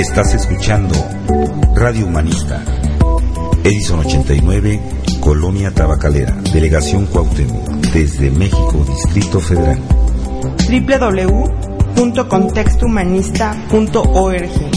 Estás escuchando Radio Humanista. Edison 89, Colonia Tabacalera, Delegación Cuauhtémoc, desde México, Distrito Federal. www.contextohumanista.org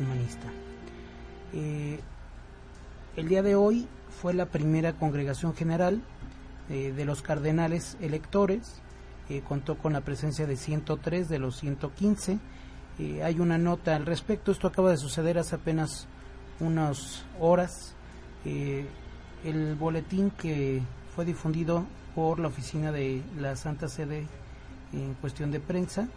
humanista. Eh, el día de hoy fue la primera congregación general eh, de los cardenales electores, eh, contó con la presencia de 103 de los 115. hay una nota al respecto, esto acaba de suceder hace apenas unas horas. el boletín que fue difundido por la oficina de la Santa Sede en cuestión de prensa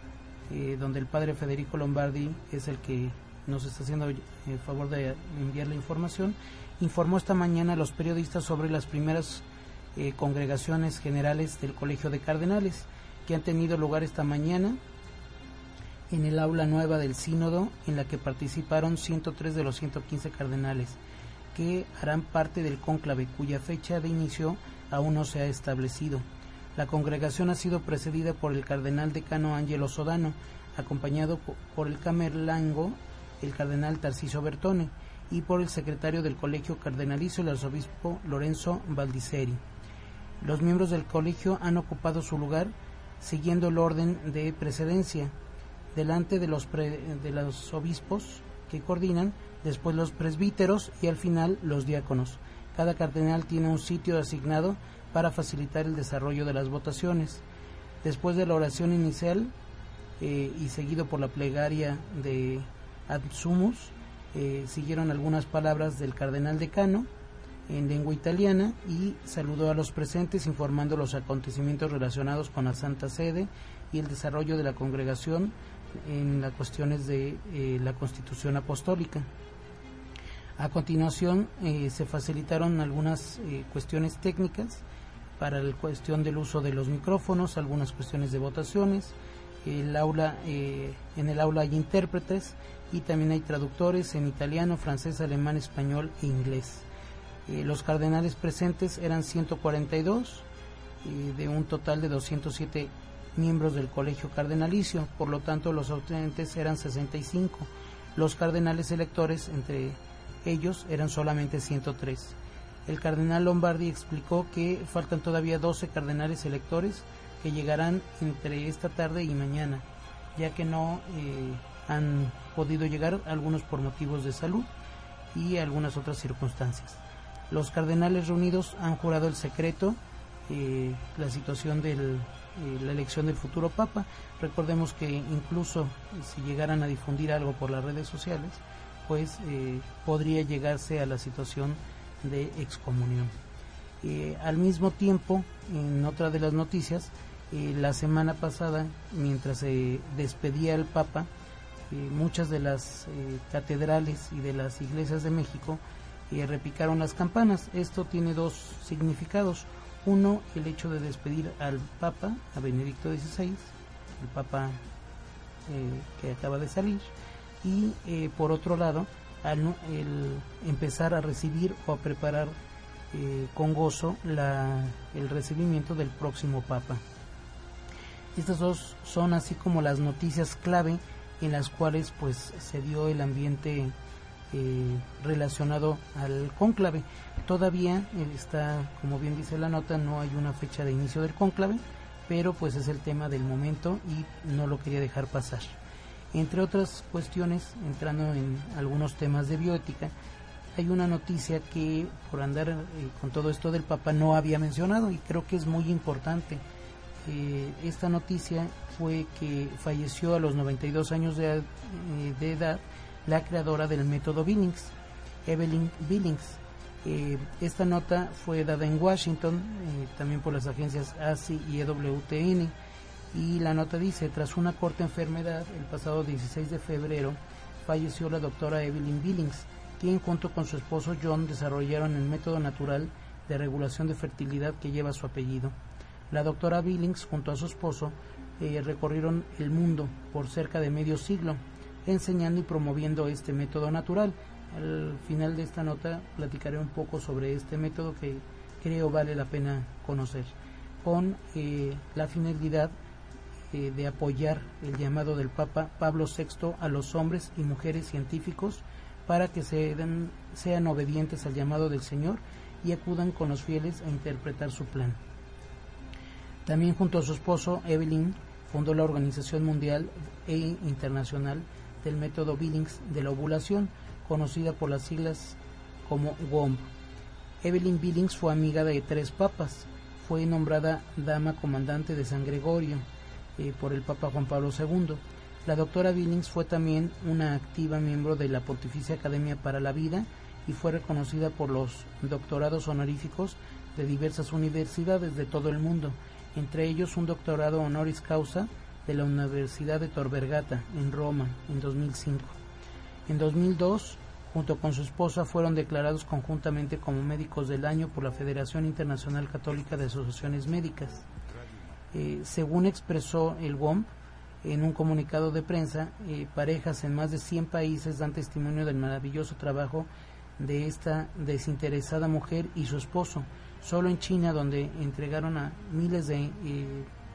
donde el padre Federico Lombardi es el que nos está haciendo el favor de enviar la información, informó esta mañana a los periodistas sobre las primeras eh, congregaciones generales del Colegio de Cardenales que han tenido lugar esta mañana en el aula nueva del sínodo en la que participaron 103 de los 115 cardenales que harán parte del cónclave cuya fecha de inicio aún no se ha establecido. La congregación ha sido precedida por el cardenal decano Angelo Sodano, acompañado por el camerlango, el cardenal Tarcisio Bertone, y por el secretario del colegio cardenalicio, el arzobispo Lorenzo Valdiceri. Los miembros del colegio han ocupado su lugar siguiendo el orden de precedencia, delante de los, de los obispos que coordinan, después los presbíteros y al final los diáconos. Cada cardenal tiene un sitio asignado para facilitar el desarrollo de las votaciones. Después de la oración inicial eh, y seguido por la plegaria de Ad Sumus, eh, siguieron algunas palabras del cardenal decano en lengua italiana y saludó a los presentes informando los acontecimientos relacionados con la Santa Sede y el desarrollo de la congregación en las cuestiones de eh, la Constitución Apostólica. A continuación eh, se facilitaron algunas cuestiones técnicas para la cuestión del uso de los micrófonos, algunas cuestiones de votaciones. El aula, en el aula hay intérpretes y también hay traductores en italiano, francés, alemán, español e inglés. los cardenales presentes eran 142 de un total de 207 miembros del colegio cardenalicio, por lo tanto los ausentes eran 65. Los cardenales electores, entre ellos, eran solamente 103. El cardenal Lombardi explicó que faltan todavía 12 cardenales electores que llegarán entre esta tarde y mañana, ya que no eh, han podido llegar algunos por motivos de salud y algunas otras circunstancias. Los cardenales reunidos han jurado el secreto, eh, la situación del eh, la elección del futuro Papa. Recordemos que incluso si llegaran a difundir algo por las redes sociales, pues eh, podría llegarse a la situación de excomunión. Eh, al mismo tiempo, en otra de las noticias, la semana pasada, mientras se despedía el Papa, muchas de las catedrales y de las iglesias de México repicaron las campanas. Esto tiene dos significados. Uno, el hecho de despedir al Papa, a Benedicto XVI, el Papa eh, que acaba de salir, y eh, por otro lado, al, el empezar a recibir o a preparar eh, con gozo la, el recibimiento del próximo Papa. Estas dos son así como las noticias clave en las cuales pues se dio el ambiente eh, relacionado al cónclave. Todavía está, como bien dice la nota, no hay una fecha de inicio del cónclave, pero pues es el tema del momento y no lo quería dejar pasar. Entre otras cuestiones, entrando en algunos temas de bioética, hay una noticia que por andar eh, con todo esto del Papa no había mencionado y creo que es muy importante. Eh, esta noticia fue que falleció a los 92 años de, de edad la creadora del método Billings, Evelyn Billings. Eh, esta nota fue dada en Washington, eh, también por las agencias ASI y EWTN, y la nota dice, tras una corta enfermedad, el pasado 16 de febrero, falleció la doctora Evelyn Billings, quien junto con su esposo John desarrollaron el método natural de regulación de fertilidad que lleva su apellido. La doctora Billings junto a su esposo eh, recorrieron el mundo por cerca de medio siglo, enseñando y promoviendo este método natural. Al final de esta nota platicaré un poco sobre este método que creo vale la pena conocer, con eh, la finalidad eh, de apoyar el llamado del Papa Pablo VI a los hombres y mujeres científicos para que se sean obedientes al llamado del Señor y acudan con los fieles a interpretar su plan. También junto a su esposo Evelyn fundó la Organización Mundial e Internacional del método Billings de la ovulación, conocida por las siglas como WOMB. Evelyn Billings fue amiga de tres papas. Fue nombrada dama comandante de San Gregorio eh, por el Papa Juan Pablo II. La doctora Billings fue también una activa miembro de la Pontificia Academia para la Vida y fue reconocida por los doctorados honoríficos de diversas universidades de todo el mundo, entre ellos un doctorado honoris causa de la Universidad de Tor Vergata, en Roma, en 2005. En 2002, junto con su esposa, fueron declarados conjuntamente como médicos del año por la Federación Internacional Católica de Asociaciones Médicas. Eh, según expresó el WOM en un comunicado de prensa, eh, parejas en más de 100 países dan testimonio del maravilloso trabajo de esta desinteresada mujer y su esposo. Solo en China, donde entregaron a miles de eh,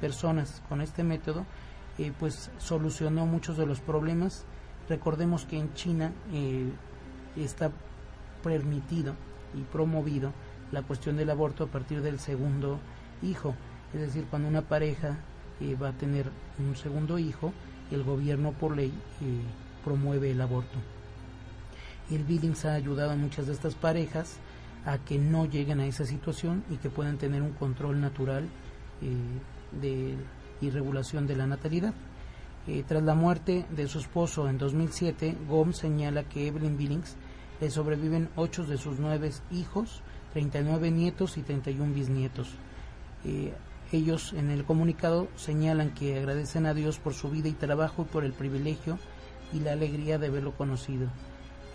personas con este método, eh, pues solucionó muchos de los problemas. Recordemos que en China eh, está permitido y promovido la cuestión del aborto a partir del segundo hijo, es decir, cuando una pareja va a tener un segundo hijo, el gobierno por ley promueve el aborto. El Billings ha ayudado a muchas de estas parejas a que no lleguen a esa situación y que puedan tener un control natural de, y regulación de la natalidad. Eh, tras la muerte de su esposo en 2007, Gomes señala que Evelyn Billings le sobreviven ocho de sus nueve hijos, 39 nietos y 31 bisnietos. Eh, ellos en el comunicado señalan que agradecen a Dios por su vida y trabajo y por el privilegio y la alegría de haberlo conocido.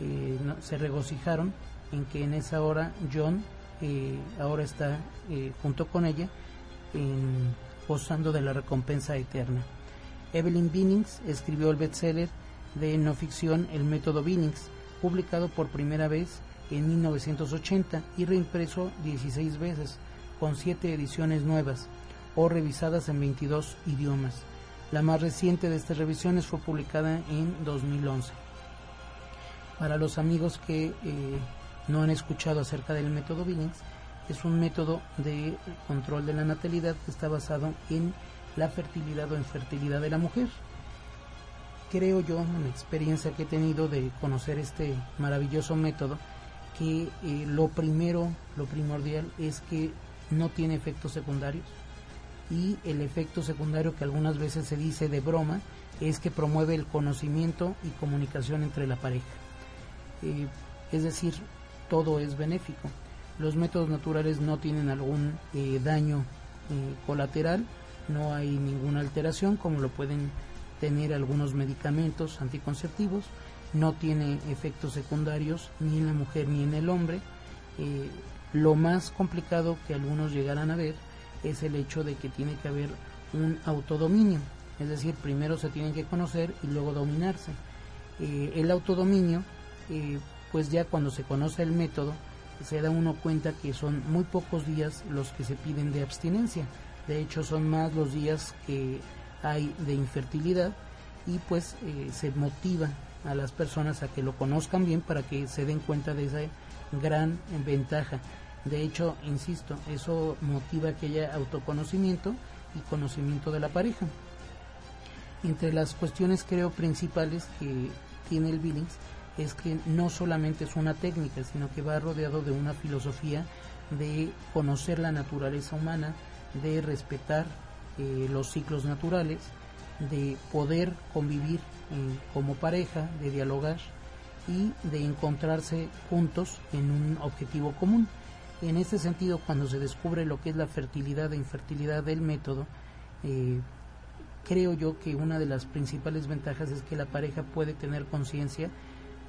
Eh, se regocijaron en que en esa hora John ahora está junto con ella gozando de la recompensa eterna. Evelyn Binnings escribió el bestseller de no ficción El método Binnings, publicado por primera vez en 1980 y reimpreso 16 veces, con 7 ediciones nuevas o revisadas en 22 idiomas. La más reciente de estas revisiones fue publicada en 2011. Para los amigos que eh, no han escuchado acerca del método Binnings, es un método de control de la natalidad que está basado en la fertilidad o infertilidad de la mujer. Creo yo, en la experiencia que he tenido de conocer este maravilloso método, que eh, lo primero, lo primordial es que no tiene efectos secundarios y el efecto secundario que algunas veces se dice de broma es que promueve el conocimiento y comunicación entre la pareja. Eh, es decir, todo es benéfico. Los métodos naturales no tienen algún eh, daño colateral no hay ninguna alteración como lo pueden tener algunos medicamentos anticonceptivos, no tiene efectos secundarios ni en la mujer ni en el hombre. Eh, lo más complicado que algunos llegarán a ver es el hecho de que tiene que haber un autodominio, es decir, primero se tienen que conocer y luego dominarse. Eh, el autodominio, eh, pues ya cuando se conoce el método, se da uno cuenta que son muy pocos días los que se piden de abstinencia de hecho son más los días que hay de infertilidad y pues eh, se motiva a las personas a que lo conozcan bien para que se den cuenta de esa gran ventaja. De hecho, insisto, eso motiva que haya autoconocimiento y conocimiento de la pareja. Entre las cuestiones creo principales que tiene el Billings es que no solamente es una técnica, sino que va rodeado de una filosofía de conocer la naturaleza humana, de respetar eh, los ciclos naturales, de poder convivir eh, como pareja, de dialogar y de encontrarse juntos en un objetivo común. En este sentido, cuando se descubre lo que es la fertilidad e infertilidad del método, eh, creo yo que una de las principales ventajas es que la pareja puede tener conciencia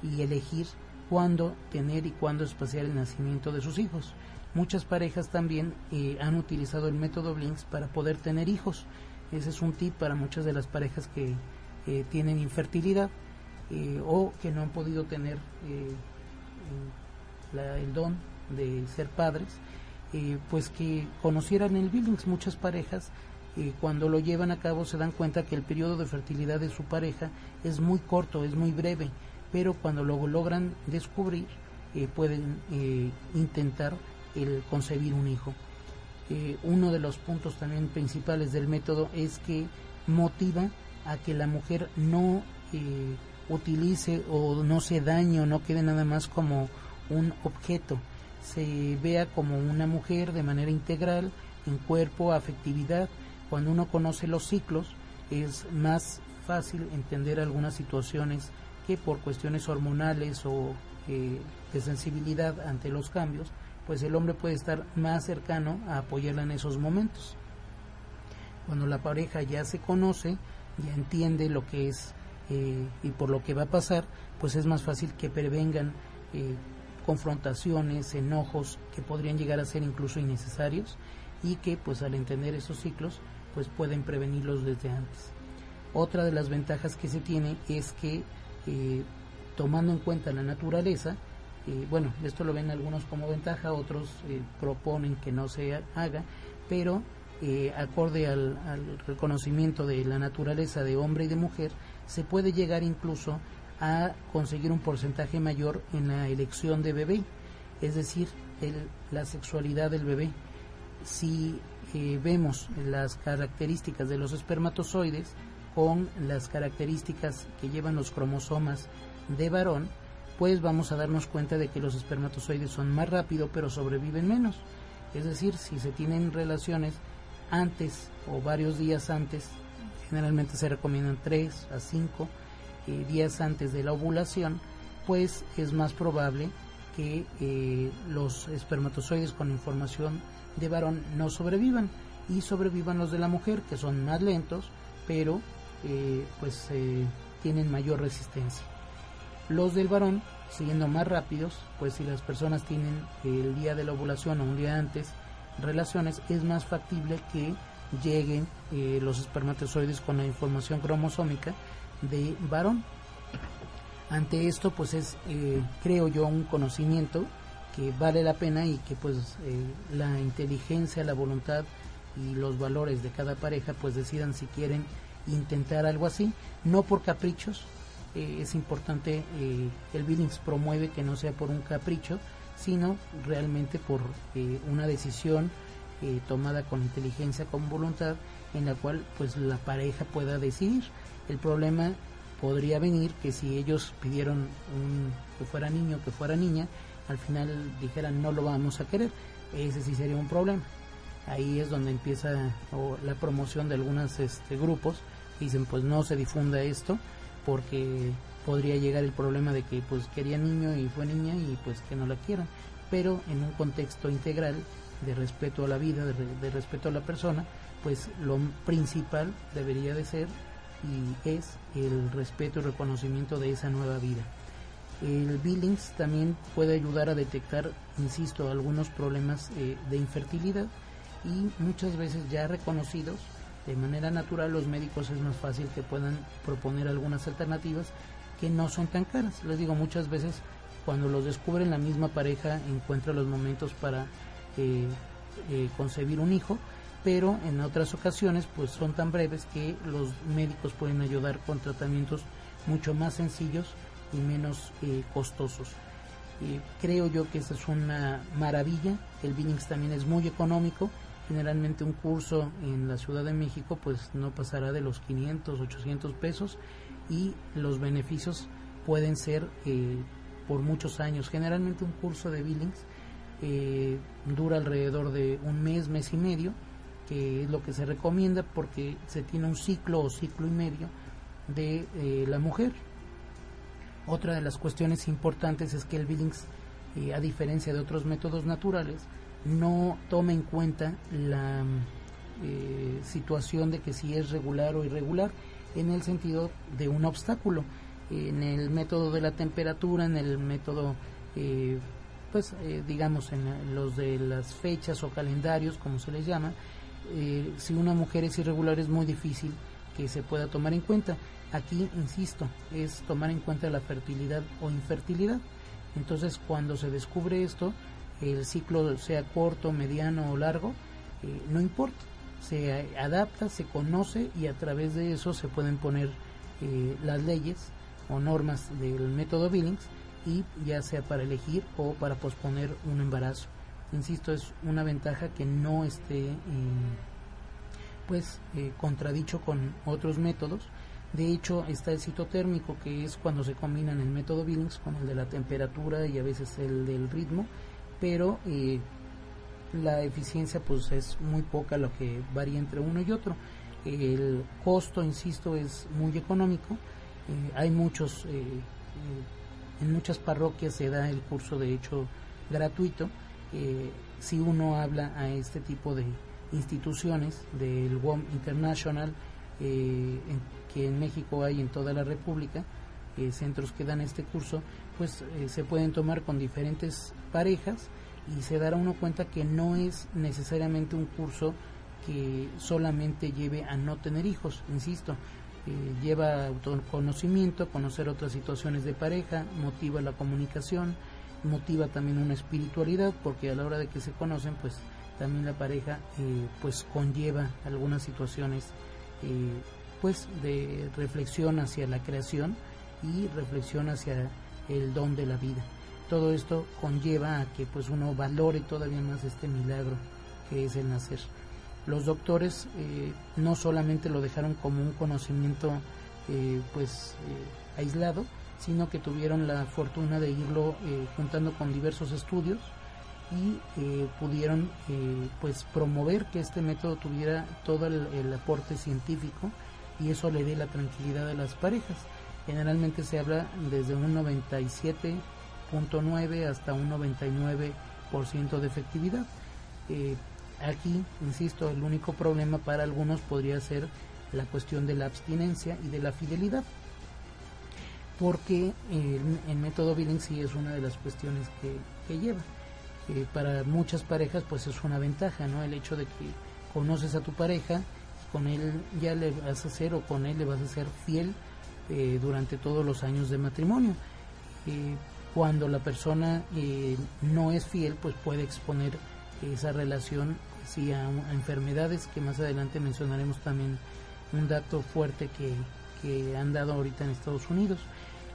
y elegir cuándo tener y cuándo espaciar el nacimiento de sus hijos. Muchas parejas también eh, han utilizado el método Blinks para poder tener hijos. Ese es un tip para muchas de las parejas que eh, tienen infertilidad eh, o que no han podido tener el don de ser padres, pues que conocieran el Billings. Muchas parejas cuando lo llevan a cabo se dan cuenta que el periodo de fertilidad de su pareja es muy corto, es muy breve, pero cuando lo logran descubrir pueden intentar el concebir un hijo. Eh, uno de los puntos también principales del método es que motiva a que la mujer no eh, utilice o no se dañe o no quede nada más como un objeto, se vea como una mujer de manera integral en cuerpo, afectividad. Cuando uno conoce los ciclos es más fácil entender algunas situaciones que por cuestiones hormonales o eh, de sensibilidad ante los cambios pues el hombre puede estar más cercano a apoyarla en esos momentos. Cuando la pareja ya se conoce, ya entiende lo que es eh, y por lo que va a pasar, pues es más fácil que prevengan eh, confrontaciones, enojos que podrían llegar a ser incluso innecesarios y que pues al entender esos ciclos pues pueden prevenirlos desde antes. Otra de las ventajas que se tiene es que eh, tomando en cuenta la naturaleza, bueno, esto lo ven algunos como ventaja, otros eh, proponen que no se haga, pero eh, acorde al, reconocimiento de la naturaleza de hombre y de mujer, se puede llegar incluso a conseguir un porcentaje mayor en la elección de bebé, es decir, la sexualidad del bebé. Si eh, vemos las características de los espermatozoides con las características que llevan los cromosomas de varón, pues vamos a darnos cuenta de que los espermatozoides son más rápido pero sobreviven menos. Es decir, si se tienen relaciones antes o varios días antes, generalmente se recomiendan 3 a 5 eh, días antes de la ovulación, pues es más probable que eh, los espermatozoides con información de varón no sobrevivan y sobrevivan los de la mujer, que son más lentos, pero eh, pues tienen mayor resistencia. Los del varón, siendo más rápidos, pues si las personas tienen el día de la ovulación o un día antes relaciones, es más factible que lleguen eh, los espermatozoides con la información cromosómica de varón. Ante esto, pues es, eh, creo yo, un conocimiento que vale la pena y que pues eh, la inteligencia, la voluntad y los valores de cada pareja pues decidan si quieren intentar algo así, no por caprichos, es importante, el Billings promueve que no sea por un capricho, sino realmente por una decisión eh, tomada con inteligencia, con voluntad, en la cual pues la pareja pueda decidir. El problema podría venir que si ellos pidieron un, que fuera niño, que fuera niña, al final dijeran no lo vamos a querer, ese sí sería un problema. Ahí es donde empieza la promoción de algunos este, grupos, dicen pues no se difunda esto porque podría llegar el problema de que pues quería niño y fue niña y pues que no la quieran, pero en un contexto integral de respeto a la vida, de, respeto a la persona, pues lo principal debería de ser y es el respeto y reconocimiento de esa nueva vida. El Billings también puede ayudar a detectar, insisto, algunos problemas eh, de infertilidad y muchas veces ya reconocidos de manera natural los médicos es más fácil que puedan proponer algunas alternativas que no son tan caras. Les digo, muchas veces cuando los descubren la misma pareja encuentra los momentos para eh, concebir un hijo, pero en otras ocasiones pues son tan breves que los médicos pueden ayudar con tratamientos mucho más sencillos y menos eh, costosos. creo yo que esa es una maravilla, el Billings también es muy económico, generalmente un curso en la Ciudad de México pues no pasará de los 500, 800 pesos y los beneficios pueden ser eh, por muchos años. Generalmente un curso de Billings eh, dura alrededor de un mes, mes y medio, que es lo que se recomienda porque se tiene un ciclo o ciclo y medio de eh, la mujer. Otra de las cuestiones importantes es que el Billings, eh, a diferencia de otros métodos naturales, no toma en cuenta la situación de que si es regular o irregular en el sentido de un obstáculo. En el método de la temperatura, en el método pues eh, digamos en los de las fechas o calendarios, como se les llama, eh, si una mujer es irregular es muy difícil que se pueda tomar en cuenta. Aquí, insisto, es tomar en cuenta la fertilidad o infertilidad. Entonces, cuando se descubre esto, el ciclo sea corto, mediano o largo, eh, no importa. Se adapta, se conoce y a través de eso se pueden poner las leyes o normas del método Billings y ya sea para elegir o para posponer un embarazo. Insisto, es una ventaja que no esté eh, pues eh, contradicho con otros métodos. De hecho, está el citotérmico, que es cuando se combinan el método Billings con el de la temperatura y a veces el del ritmo, pero eh, la eficiencia pues es muy poca lo que varía entre uno y otro. El costo, insisto, es muy económico. hay muchos en muchas parroquias se da el curso de hecho gratuito. Eh, si uno habla a este tipo de instituciones del WOM International, eh, que en México hay en toda la República, eh, centros que dan este curso, pues se pueden tomar con diferentes parejas y se dará uno cuenta que no es necesariamente un curso que solamente lleve a no tener hijos, insisto, lleva autoconocimiento, conocer otras situaciones de pareja, motiva la comunicación, motiva también una espiritualidad, porque a la hora de que se conocen, pues también la pareja eh, pues conlleva algunas situaciones eh, pues de reflexión hacia la creación y reflexión hacia el don de la vida. Todo esto conlleva a que pues uno valore todavía más este milagro que es el nacer. los doctores eh, no solamente lo dejaron como un conocimiento eh, pues eh, aislado, sino que tuvieron la fortuna de irlo juntando con diversos estudios y pudieron pues promover que este método tuviera todo el, aporte científico y eso le dé la tranquilidad a las parejas. Generalmente se habla desde un 97.9 hasta un 99% de efectividad. Aquí, insisto, el único problema para algunos podría ser la cuestión de la abstinencia y de la fidelidad, porque el, método Billing sí es una de las cuestiones que, lleva. Eh, para muchas parejas pues es una ventaja, ¿no? El hecho de que conoces a tu pareja, con él ya le vas a ser o con él le vas a ser fiel eh, durante todos los años de matrimonio. Eh, cuando la persona no es fiel, pues puede exponer esa relación sí, a, enfermedades que más adelante mencionaremos también un dato fuerte que, que han dado ahorita en Estados Unidos.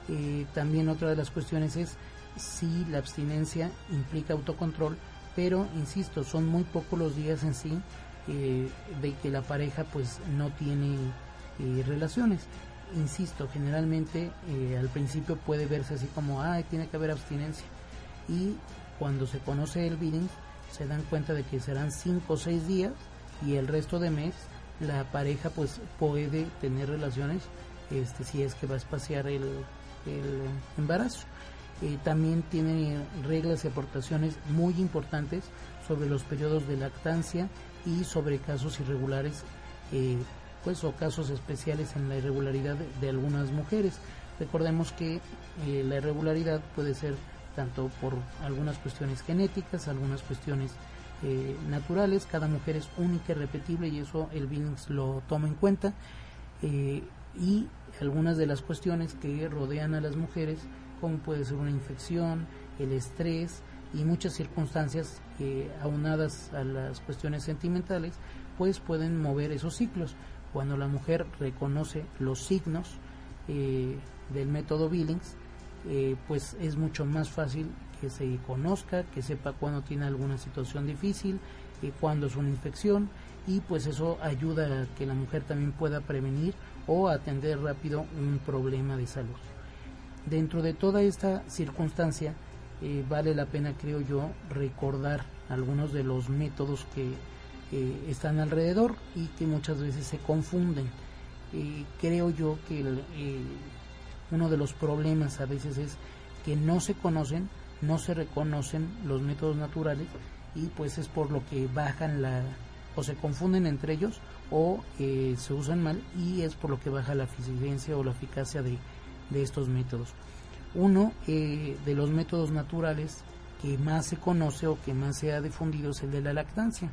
Eh, también otra de las cuestiones es si la abstinencia implica autocontrol, pero insisto, son muy pocos los días en sí eh, de que la pareja pues no tiene eh, relaciones. Insisto, generalmente al principio puede verse así como, ah, tiene que haber abstinencia. Y cuando se conoce el billing, se dan cuenta de que serán 5 o 6 días y el resto de mes la pareja pues puede tener relaciones este si es que va a espaciar el, el embarazo. Eh, también tiene reglas y aportaciones muy importantes sobre los periodos de lactancia y sobre casos irregulares eh, pues o casos especiales en la irregularidad de, algunas mujeres. Recordemos que eh, la irregularidad puede ser tanto por algunas cuestiones genéticas, algunas cuestiones eh, naturales, cada mujer es única y repetible y eso el Billings lo toma en cuenta, eh, y algunas de las cuestiones que rodean a las mujeres, como puede ser una infección, el estrés y muchas circunstancias eh, aunadas a las cuestiones sentimentales, pues pueden mover esos ciclos. Cuando la mujer reconoce los signos del método Billings, eh, pues es mucho más fácil que se conozca, que sepa cuando tiene alguna situación difícil, y cuando es una infección y pues eso ayuda a que la mujer también pueda prevenir o atender rápido un problema de salud. Dentro de toda esta circunstancia eh, vale la pena creo yo recordar algunos de los métodos que eh, están alrededor y que muchas veces se confunden. creo yo que el, uno de los problemas a veces es que no se conocen, no se reconocen los métodos naturales y pues es por lo que bajan la o se confunden entre ellos o eh, se usan mal y es por lo que baja la eficiencia o la eficacia de, estos métodos. Uno eh, de los métodos naturales que más se conoce o que más se ha difundido es el de la lactancia.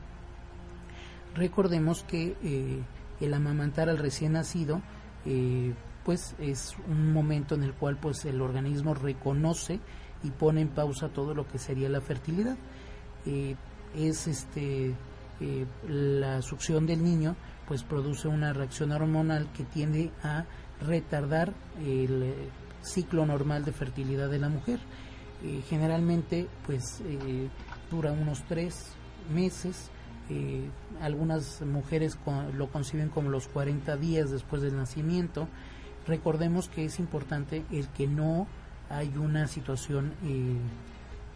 Recordemos que eh, el amamantar al recién nacido pues es un momento en el cual pues el organismo reconoce y pone en pausa todo lo que sería la fertilidad. Eh, es este eh, la succión del niño pues produce una reacción hormonal que tiende a retardar el eh, ciclo normal de fertilidad de la mujer. generalmente pues dura unos tres meses. Algunas mujeres lo conciben como los 40 días después del nacimiento recordemos que es importante el que no hay una situación eh,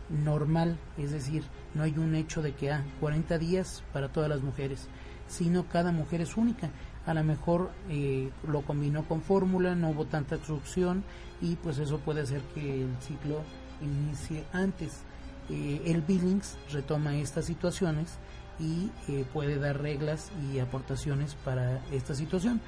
normal, es decir, no hay un hecho de que, ah, 40 días para todas las mujeres, sino cada mujer es única. A lo mejor eh, lo combinó con fórmula, no hubo tanta succión y pues eso puede hacer que el ciclo inicie antes. Eh, el Billings retoma estas situaciones y puede dar reglas y aportaciones para esta situación.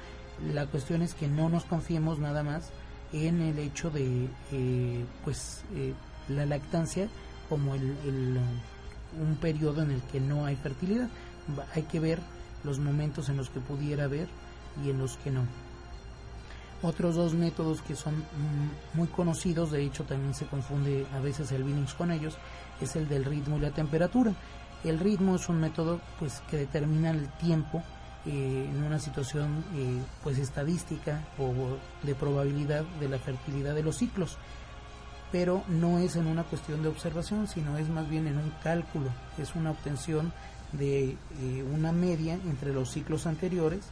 La cuestión es que no nos confiemos nada más en el hecho de eh, pues eh, la lactancia como el, un periodo en el que no hay fertilidad. Hay que ver los momentos en los que pudiera haber y en los que no. Otros dos métodos que son muy conocidos, de hecho también se confunde a veces el Billings con ellos, es el del ritmo y la temperatura. El ritmo es un método pues que determina el tiempo eh, en una situación eh, pues estadística o de probabilidad de la fertilidad de los ciclos pero no es en una cuestión de observación sino es más bien en un cálculo es una obtención de una media entre los ciclos anteriores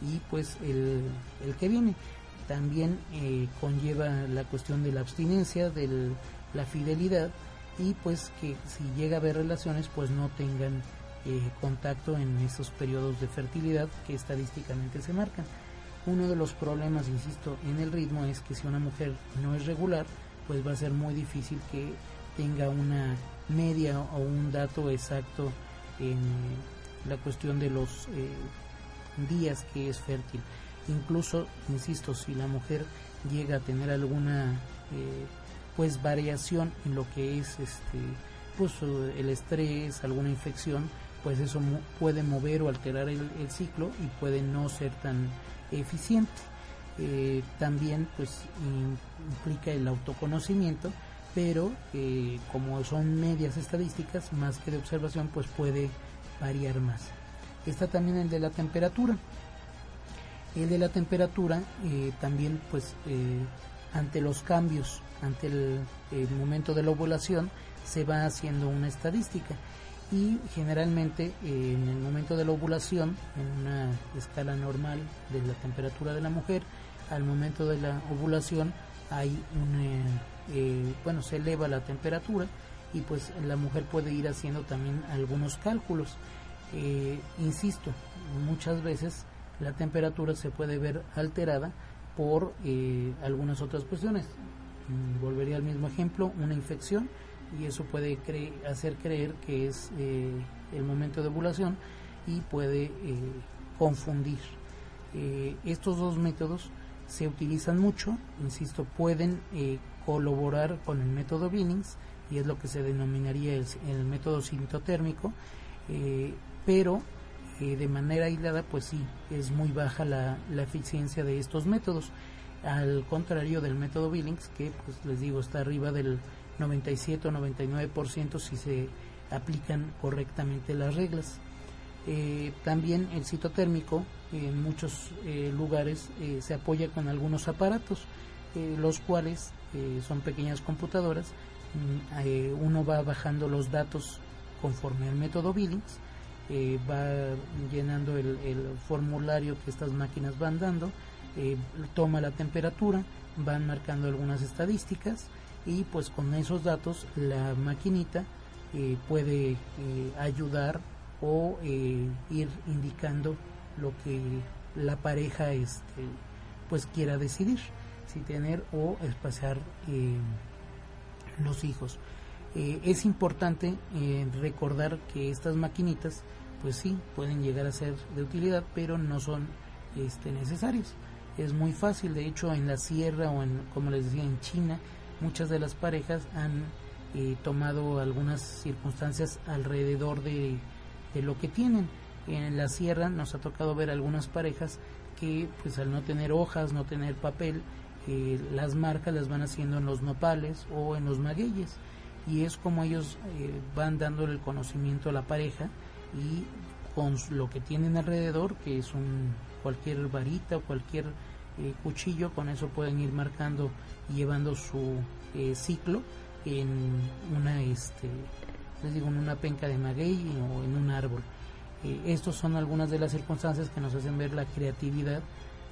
y pues el, el que viene. También conlleva la cuestión de la abstinencia, de la fidelidad y pues que si llega a haber relaciones pues no tengan contacto en esos periodos de fertilidad que estadísticamente se marcan. Uno de los problemas, insisto, en el ritmo es que si una mujer no es regular, pues va a ser muy difícil que tenga una media o un dato exacto en la cuestión de los eh, días que es fértil. Incluso, insisto, si la mujer llega a tener alguna eh, pues variación en lo que es este pues el estrés, alguna infección, pues eso puede mover o alterar el, ciclo y puede no ser tan eficiente. Eh, también pues implica el autoconocimiento, pero eh, como son medias estadísticas, más que de observación, pues puede variar más. Está también el de la temperatura. El de la temperatura eh, también pues ante los cambios, ante el momento de la ovulación, se va haciendo una estadística y generalmente eh, en el momento de la ovulación, en una escala normal de la temperatura de la mujer, al momento de la ovulación hay un, eh, eh, bueno, se eleva la temperatura y pues la mujer puede ir haciendo también algunos cálculos. insisto, muchas veces la temperatura se puede ver alterada por algunas otras cuestiones. Mm, volvería al mismo ejemplo, una infección y eso puede hacer creer que es eh, el momento de ovulación y puede eh, confundir. Eh, estos dos métodos se utilizan mucho, insisto, pueden colaborar con el método Billings y es lo que se denominaría el, método sintotérmico, pero de manera aislada pues sí, es muy baja la, la eficiencia de estos métodos al contrario del método Billings que pues les digo está arriba del 97 o 99% si se aplican correctamente las reglas. Eh, también el citotérmico en muchos eh, lugares eh, se apoya con algunos aparatos, los cuales son pequeñas computadoras. Mm, uno va bajando los datos conforme al método Billings, va llenando el, el, formulario que estas máquinas van dando, toma la temperatura, van marcando algunas estadísticas y pues con esos datos la maquinita eh, puede eh, ayudar o eh, ir indicando lo que la pareja este pues quiera decidir si tener o espaciar los hijos es importante recordar que estas maquinitas pues sí pueden llegar a ser de utilidad pero no son este, necesarias es muy fácil de hecho en la sierra o en como les decía en China muchas de las parejas han eh, tomado algunas circunstancias alrededor de, lo que tienen. En la sierra nos ha tocado ver algunas parejas que pues al no tener hojas, no tener papel, eh, las marcas las van haciendo en los nopales o en los magueyes y es como ellos eh, van dándole el conocimiento a la pareja y con lo que tienen alrededor, que es un cualquier varita o cualquier cuchillo, con eso pueden ir marcando llevando su eh, ciclo en una este les digo en una penca de maguey o en un árbol. Eh, estos son algunas de las circunstancias que nos hacen ver la creatividad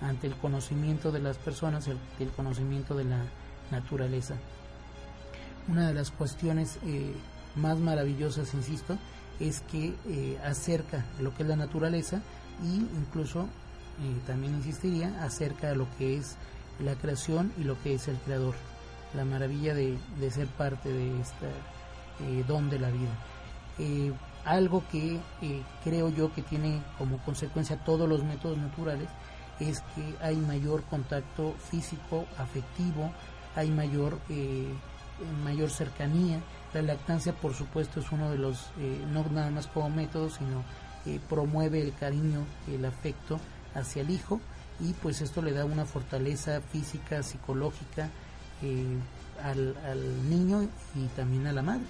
ante el conocimiento de las personas el, conocimiento de la naturaleza una de las cuestiones eh, más maravillosas insisto es que acerca lo que es la naturaleza y incluso también insistiría acerca de lo que es la creación y lo que es el creador, la maravilla de, ser parte de este don de la vida. Eh, algo que eh, creo yo que tiene como consecuencia todos los métodos naturales es que hay mayor contacto físico, afectivo, hay mayor, mayor cercanía. La lactancia, por supuesto, es uno de los, no nada más como método, sino promueve el cariño, el afecto hacia el hijo y pues esto le da una fortaleza física, psicológica eh, al, niño y también a la madre.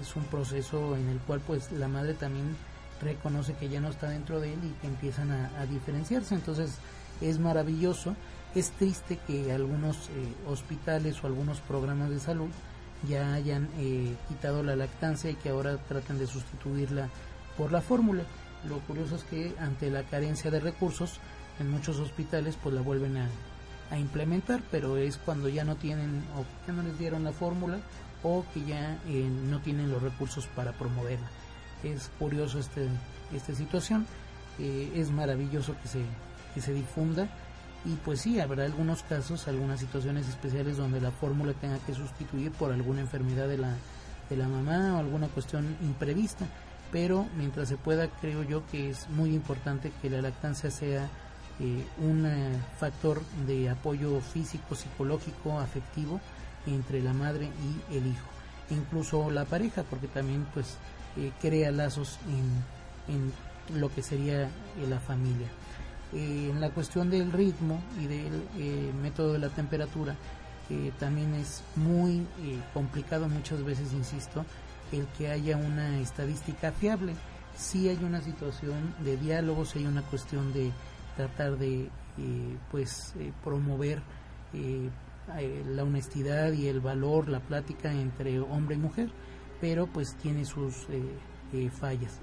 Es un proceso en el cual pues la madre también reconoce que ya no está dentro de él y que empiezan a, diferenciarse. Entonces es maravilloso. Es triste que algunos eh, hospitales o algunos programas de salud ya hayan eh, quitado la lactancia y que ahora traten de sustituirla por la fórmula. Lo curioso es que ante la carencia de recursos, en muchos hospitales pues la vuelven a, implementar, pero es cuando ya no tienen o ya no les dieron la fórmula o que ya eh, no tienen los recursos para promoverla. Es curioso este, esta situación, eh, es maravilloso que se, que se difunda y pues sí, habrá algunos casos, algunas situaciones especiales donde la fórmula tenga que sustituir por alguna enfermedad de la, de la mamá o alguna cuestión imprevista, pero mientras se pueda creo yo que es muy importante que la lactancia sea eh, un eh, factor de apoyo físico, psicológico, afectivo entre la madre y el hijo, incluso la pareja, porque también pues eh, crea lazos en, en, lo que sería la familia. En la cuestión del ritmo y del método de la temperatura, también es muy complicado muchas veces, insisto, el que haya una estadística fiable. Si hay una situación de diálogo, si hay una cuestión de tratar de eh, pues eh, promover eh, la honestidad y el valor, la plática entre hombre y mujer, pero pues tiene sus fallas.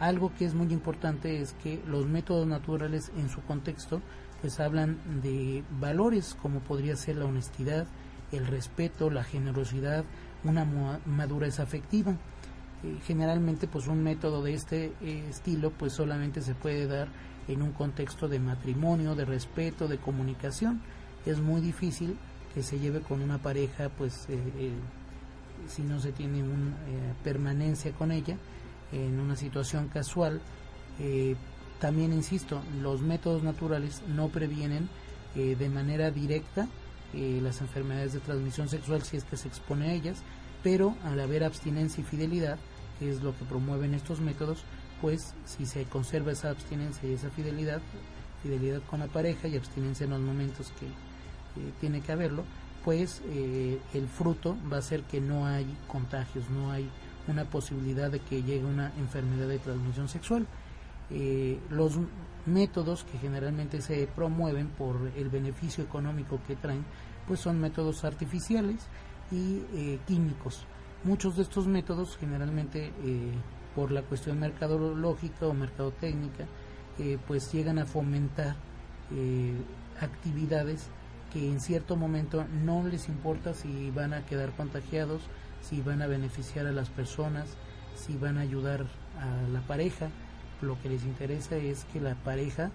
Algo que es muy importante es que los métodos naturales en su contexto pues hablan de valores como podría ser la honestidad, el respeto, la generosidad, una madurez afectiva. generalmente pues un método de este estilo pues solamente se puede dar en un contexto de matrimonio, de respeto, de comunicación. Es muy difícil que se lleve con una pareja, pues eh, eh, si no se tiene una eh, permanencia con ella, en una situación casual. también insisto, los métodos naturales no previenen de manera directa las enfermedades de transmisión sexual si es que se expone a ellas, pero al haber abstinencia y fidelidad, que es lo que promueven estos métodos, pues si se conserva esa abstinencia y esa fidelidad, fidelidad con la pareja y abstinencia en los momentos que tiene que haberlo, pues eh, el fruto va a ser que no hay contagios, no hay una posibilidad de que llegue una enfermedad de transmisión sexual. Eh, los métodos que generalmente se promueven por el beneficio económico que traen, pues son métodos artificiales y eh, químicos. Muchos de estos métodos generalmente por la cuestión mercadológica o mercadotécnica, eh, pues llegan a fomentar eh, actividades que en cierto momento no les importa si van a quedar contagiados, si van a beneficiar a las personas, si van a ayudar a la pareja. Lo que les interesa es que la pareja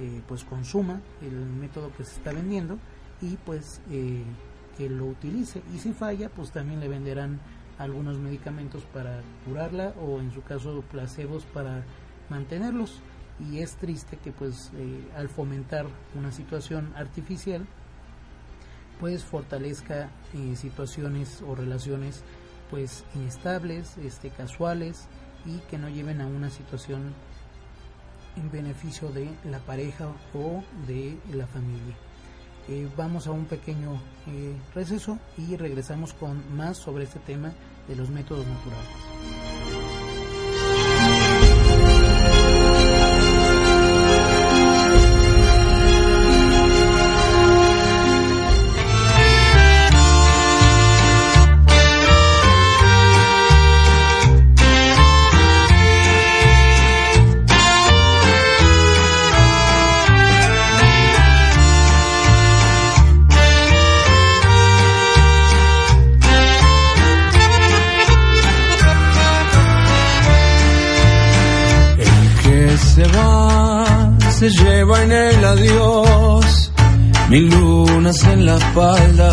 eh, pues consuma el método que se está vendiendo y pues que lo utilice. Y si falla, pues también le venderán algunos medicamentos para curarla o en su caso placebos para mantenerlos y es triste que pues eh, al fomentar una situación artificial pues fortalezca eh, situaciones o relaciones pues inestables, este casuales y que no lleven a una situación en beneficio de la pareja o de la familia. Eh, vamos a un pequeño receso y regresamos con más sobre este tema de los métodos naturales. Se lleva en el adiós, mil lunas en la espalda,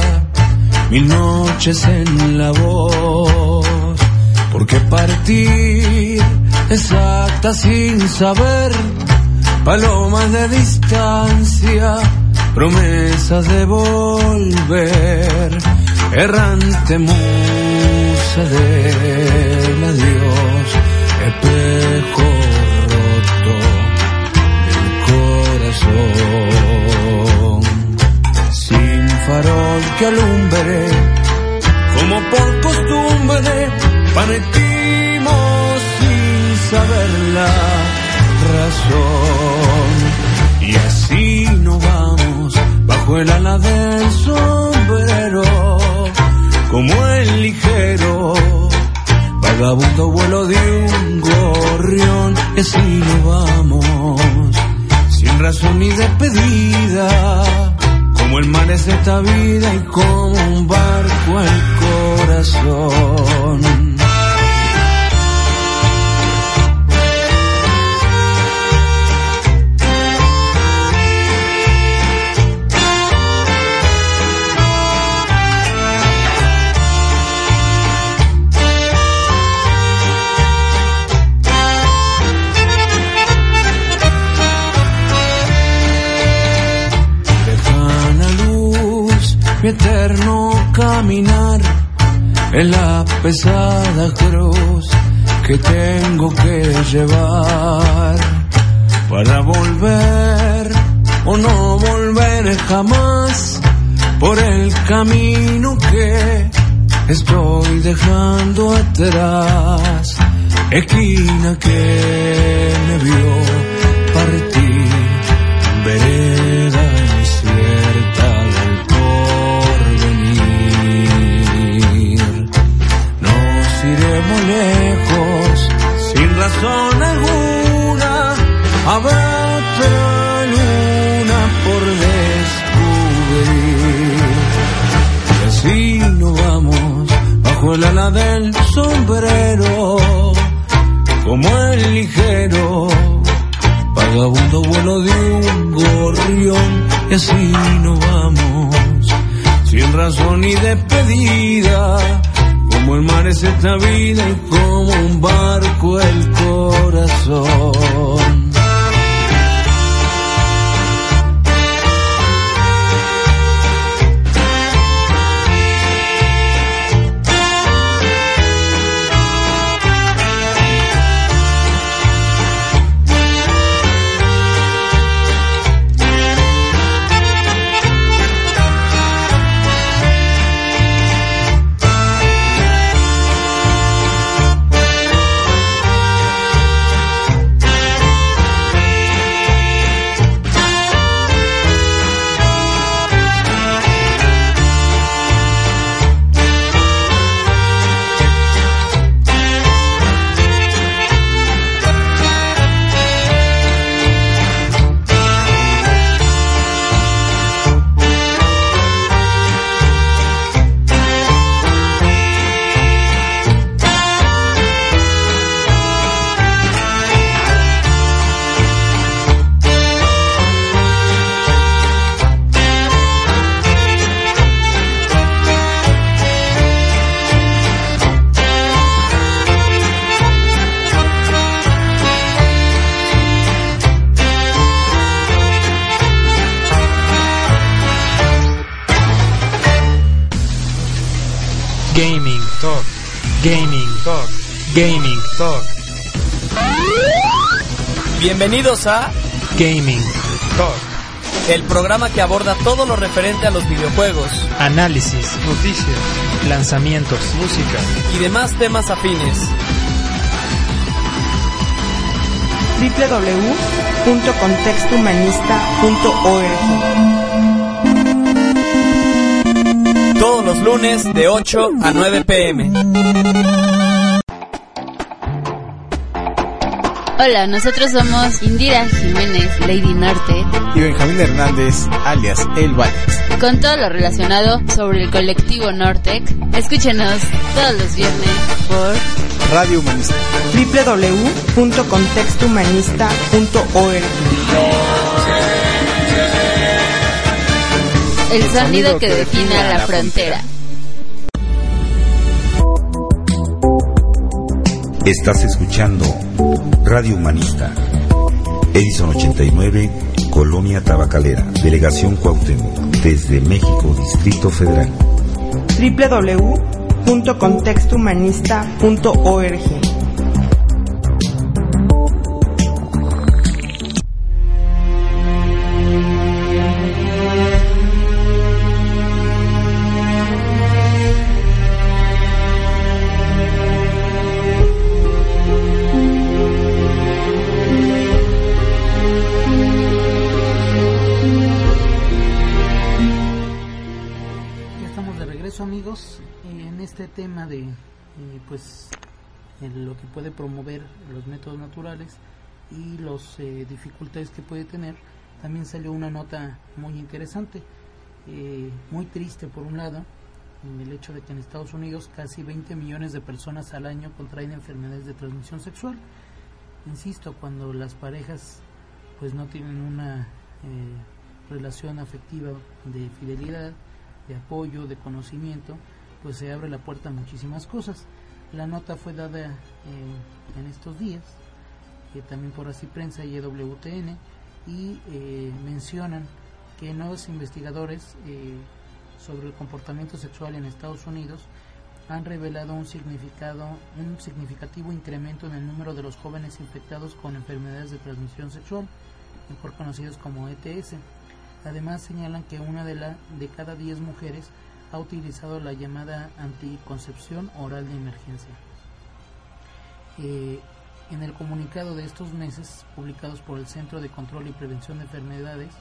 mil noches en la voz. Porque partir exacta sin saber, palomas de distancia, promesas de volver, errante musa del adiós, espejo farol que alumbre, como por costumbre, partimos sin saber la razón. Y así nos vamos bajo el ala del sombrero, como el ligero vagabundo vuelo de un gorrión. y así nos vamos, sin razón ni despedida, como el mar es esta vida y como un barco el corazón. Mi eterno caminar en la pesada cruz que tengo que llevar para volver o no volver jamás por el camino que estoy dejando atrás, esquina que Gaming. Talk. Bienvenidos a Gaming. Talk. El programa que aborda todo lo referente a los videojuegos, análisis, noticias, lanzamientos, música. y demás temas afines. www.contextohumanista.org Todos los lunes de 8 a 9 pm. Hola, nosotros somos Indira Jiménez, Lady Norte. Y Benjamín Hernández, alias El Valles. Con todo lo relacionado sobre el colectivo Nortec, escúchenos todos los viernes por Radio Humanista. www.contextohumanista.org El sonido que define la frontera. Estás escuchando Radio Humanista. Edison 89, Colonia Tabacalera, Delegación Cuauhtémoc, desde México, Distrito Federal. www.contextohumanista.org eh, pues lo que puede promover los métodos naturales y las dificultades que puede tener, también salió una nota muy interesante, eh, muy triste por un lado, en el hecho de que en Estados Unidos casi 20 millones de personas al año contraen enfermedades de transmisión sexual. Insisto, cuando las parejas pues no tienen una eh, relación afectiva de fidelidad, de apoyo, de conocimiento, pues se abre la puerta a muchísimas cosas. La nota fue dada eh, en estos días, eh, también por Así Prensa y EWTN, y eh, mencionan que nuevos investigadores eh, sobre el comportamiento sexual en Estados Unidos han revelado un significado, un significativo incremento en el número de los jóvenes infectados con enfermedades de transmisión sexual, mejor conocidos como ETS. Además señalan que una de, la, de cada 10 mujeres ha utilizado la llamada anticoncepción oral de emergencia. Eh, en el comunicado de estos meses, publicados por el Centro de Control y Prevención de Enfermedades,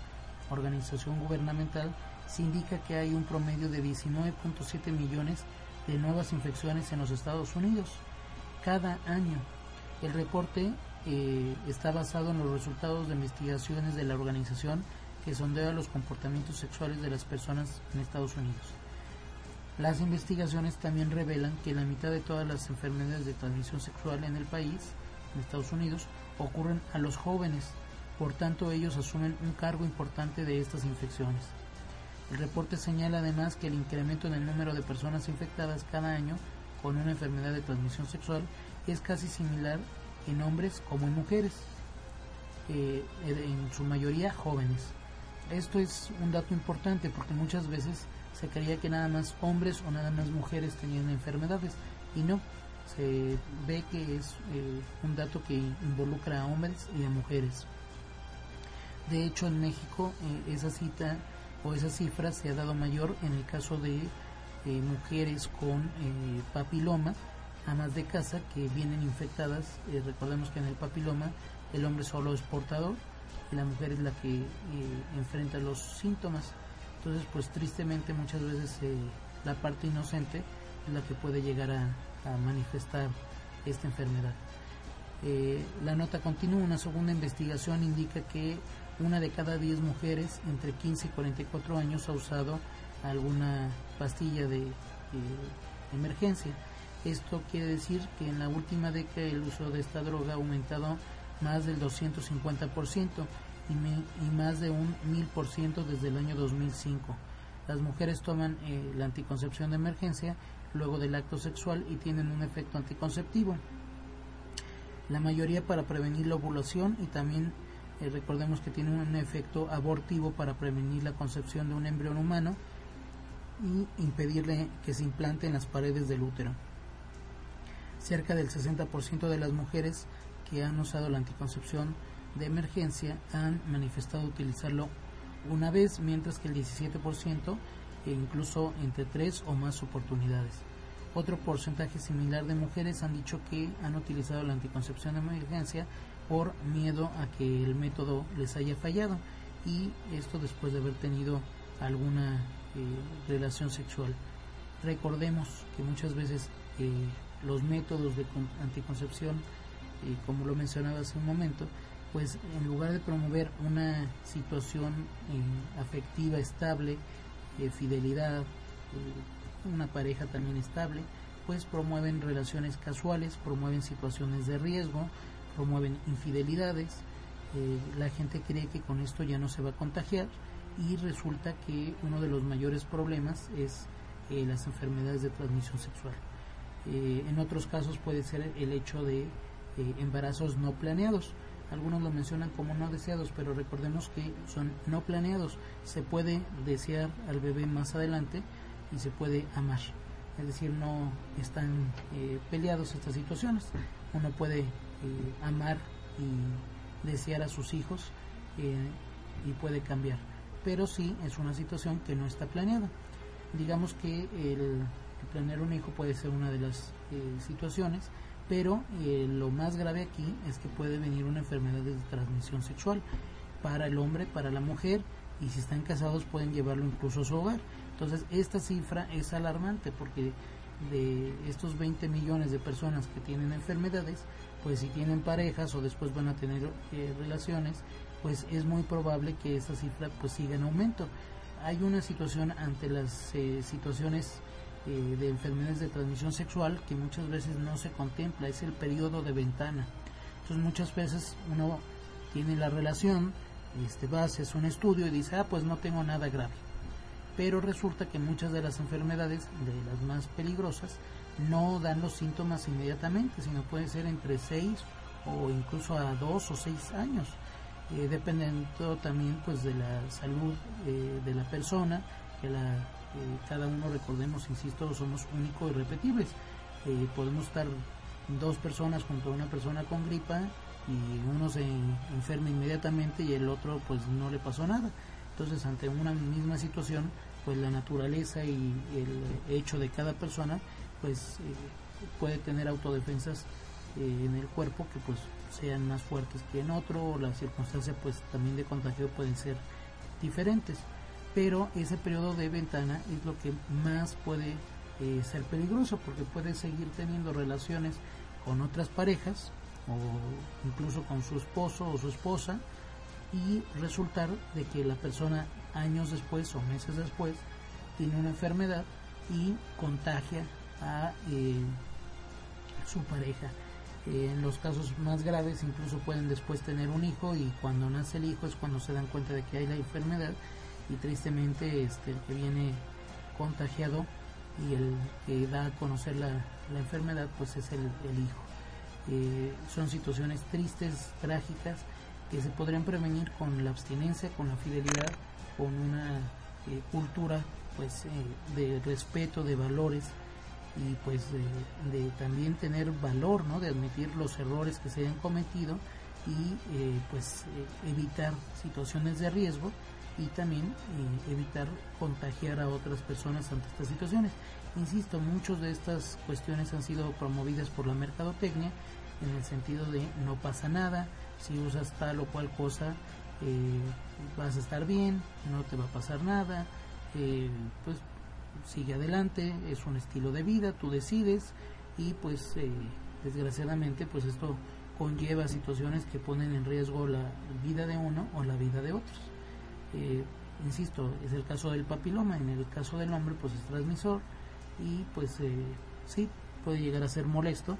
organización gubernamental, se indica que hay un promedio de 19.7 millones de nuevas infecciones en los Estados Unidos cada año. El reporte eh, está basado en los resultados de investigaciones de la organización que sondea los comportamientos sexuales de las personas en Estados Unidos. Las investigaciones también revelan que la mitad de todas las enfermedades de transmisión sexual en el país, en Estados Unidos, ocurren a los jóvenes, por tanto ellos asumen un cargo importante de estas infecciones. El reporte señala además que el incremento en el número de personas infectadas cada año con una enfermedad de transmisión sexual es casi similar en hombres como en mujeres, eh, en su mayoría jóvenes. Esto es un dato importante porque muchas veces se creía que nada más hombres o nada más mujeres tenían enfermedades y no, se ve que es eh, un dato que involucra a hombres y a mujeres. De hecho, en México eh, esa cita o esa cifra se ha dado mayor en el caso de eh, mujeres con eh, papiloma, amas de casa que vienen infectadas. Recordemos que en el papiloma el hombre solo es portador y la mujer es la que enfrenta los síntomas. Entonces, pues tristemente muchas veces eh, la parte inocente es la que puede llegar a, manifestar esta enfermedad. Eh, la nota continúa, una segunda investigación indica que una de cada 10 mujeres entre 15 y 44 años ha usado alguna pastilla de, de emergencia. Esto quiere decir que en la última década el uso de esta droga ha aumentado más del 250% y, más de un 1000% desde el año 2005. Las mujeres toman eh, la anticoncepción de emergencia luego del acto sexual y tienen un efecto anticonceptivo la mayoría para prevenir la ovulación y también eh, recordemos que tiene un efecto abortivo para prevenir la concepción de un embrión humano y impedirle que se implante en las paredes del útero. Cerca del 60% de las mujeres que han usado la anticoncepción de emergencia han manifestado utilizarlo una vez, mientras que el 17% e incluso entre tres o más oportunidades. Otro porcentaje similar de mujeres han dicho que han utilizado la anticoncepción de emergencia por miedo a que el método les haya fallado y esto después de haber tenido alguna eh, relación sexual. Recordemos que muchas veces eh, los métodos de con- anticoncepción, eh, como lo mencionaba hace un momento, pues en lugar de promover una situación eh, afectiva estable, eh, fidelidad, eh, una pareja también estable, pues promueven relaciones casuales, promueven situaciones de riesgo, promueven infidelidades. la gente cree que con esto ya no se va a contagiar y resulta que uno de los mayores problemas es las enfermedades de transmisión sexual. En otros casos puede ser el hecho de embarazos no planeados. Algunos lo mencionan como no deseados, pero recordemos que son no planeados. Se puede desear al bebé más adelante y se puede amar. Es decir, no están eh, peleados estas situaciones. Uno puede eh, amar y desear a sus hijos eh, y puede cambiar. Pero sí es una situación que no está planeada. Digamos que el, planear un hijo puede ser una de las eh, situaciones, pero eh, lo más grave aquí es que puede venir una enfermedad de transmisión sexual para el hombre, para la mujer, y si están casados pueden llevarlo incluso a su hogar. Entonces esta cifra es alarmante porque de estos 20 millones de personas que tienen enfermedades, pues si tienen parejas o después van a tener eh, relaciones, pues es muy probable que esa cifra pues siga en aumento. Hay una situación ante las eh, situaciones eh, de enfermedades de transmisión sexual que muchas veces no se contempla, es el periodo de ventana. Entonces muchas veces uno tiene la relación, este, va, hace un estudio y dice, ah, pues no tengo nada grave. Pero resulta que muchas de las enfermedades, de las más peligrosas, no dan los síntomas inmediatamente, sino puede ser entre 6 o incluso a 2 o 6 años, eh, dependiendo también pues de la salud eh, de la persona, que la, eh, cada uno recordemos, insisto, somos únicos y repetibles. Eh, podemos estar dos personas junto a una persona con gripa y uno se enferma inmediatamente y el otro pues no le pasó nada. Entonces ante una misma situación pues la naturaleza y el hecho de cada persona pues eh, puede tener autodefensas eh, en el cuerpo que pues sean más fuertes que en otro o las circunstancias pues también de contagio pueden ser diferentes pero ese periodo de ventana es lo que más puede eh, ser peligroso porque puede seguir teniendo relaciones con otras parejas o incluso con su esposo o su esposa y resultar de que la persona años después o meses después tiene una enfermedad y contagia a eh, su pareja. Eh, en los casos más graves incluso pueden después tener un hijo y cuando nace el hijo es cuando se dan cuenta de que hay la enfermedad y tristemente este, el que viene contagiado y el que da a conocer la, la enfermedad pues es el, el hijo. Eh, son situaciones tristes, trágicas, que se podrían prevenir con la abstinencia, con la fidelidad, con una eh, cultura pues eh, de respeto, de valores y pues de, de también tener valor, ¿no? De admitir los errores que se hayan cometido y pues evitar situaciones de riesgo y también eh, evitar contagiar a otras personas ante estas situaciones. Insisto, muchas de estas cuestiones han sido promovidas por la mercadotecnia en el sentido de no pasa nada, si usas tal o cual cosa eh, vas a estar bien, no te va a pasar nada, eh, pues sigue adelante, es un estilo de vida, tú decides y pues desgraciadamente pues esto conlleva situaciones que ponen en riesgo la vida de uno o la vida de otros. Eh, insisto, es el caso del papiloma, en el caso del hombre pues es transmisor y pues eh, sí, puede llegar a ser molesto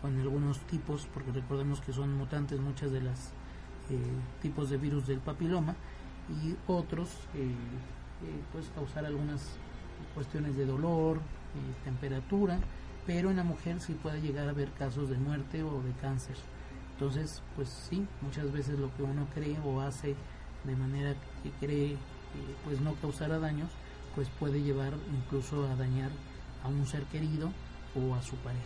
con algunos tipos, porque recordemos que son mutantes muchas de las eh, tipos de virus del papiloma y otros eh, eh, pues causar algunas cuestiones de dolor, temperatura, pero en la mujer sí puede llegar a haber casos de muerte o de cáncer. Entonces, pues sí, muchas veces lo que uno cree o hace de manera que cree pues no causará daños, pues puede llevar incluso a dañar a un ser querido o a su pareja.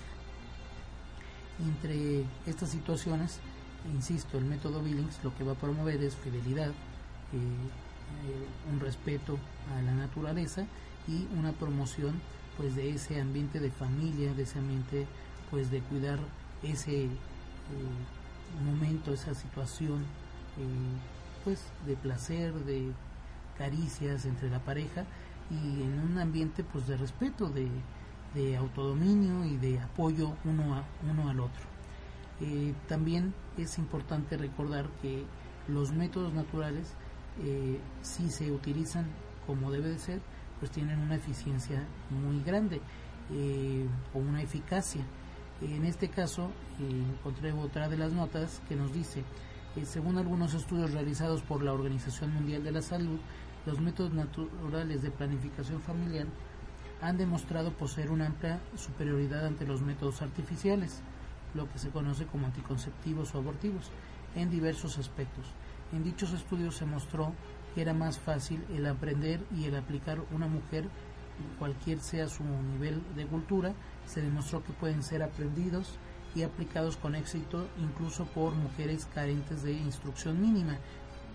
Entre estas situaciones, insisto, el método Billings lo que va a promover es fidelidad, eh, eh, un respeto a la naturaleza y una promoción pues de ese ambiente de familia, de ese ambiente pues de cuidar ese eh, momento, esa situación pues de placer, de caricias entre la pareja y en un ambiente pues de respeto, de, de autodominio y de apoyo uno, a, uno al otro. Eh, también es importante recordar que los métodos naturales, eh, si se utilizan como debe de ser, pues tienen una eficiencia muy grande eh, o una eficacia. En este caso, eh, encontré otra de las notas que nos dice, eh, según algunos estudios realizados por la Organización Mundial de la Salud, los métodos naturales de planificación familiar han demostrado poseer una amplia superioridad ante los métodos artificiales, lo que se conoce como anticonceptivos o abortivos, en diversos aspectos. En dichos estudios se mostró que era más fácil el aprender y el aplicar una mujer, cualquier sea su nivel de cultura, se demostró que pueden ser aprendidos y aplicados con éxito incluso por mujeres carentes de instrucción mínima.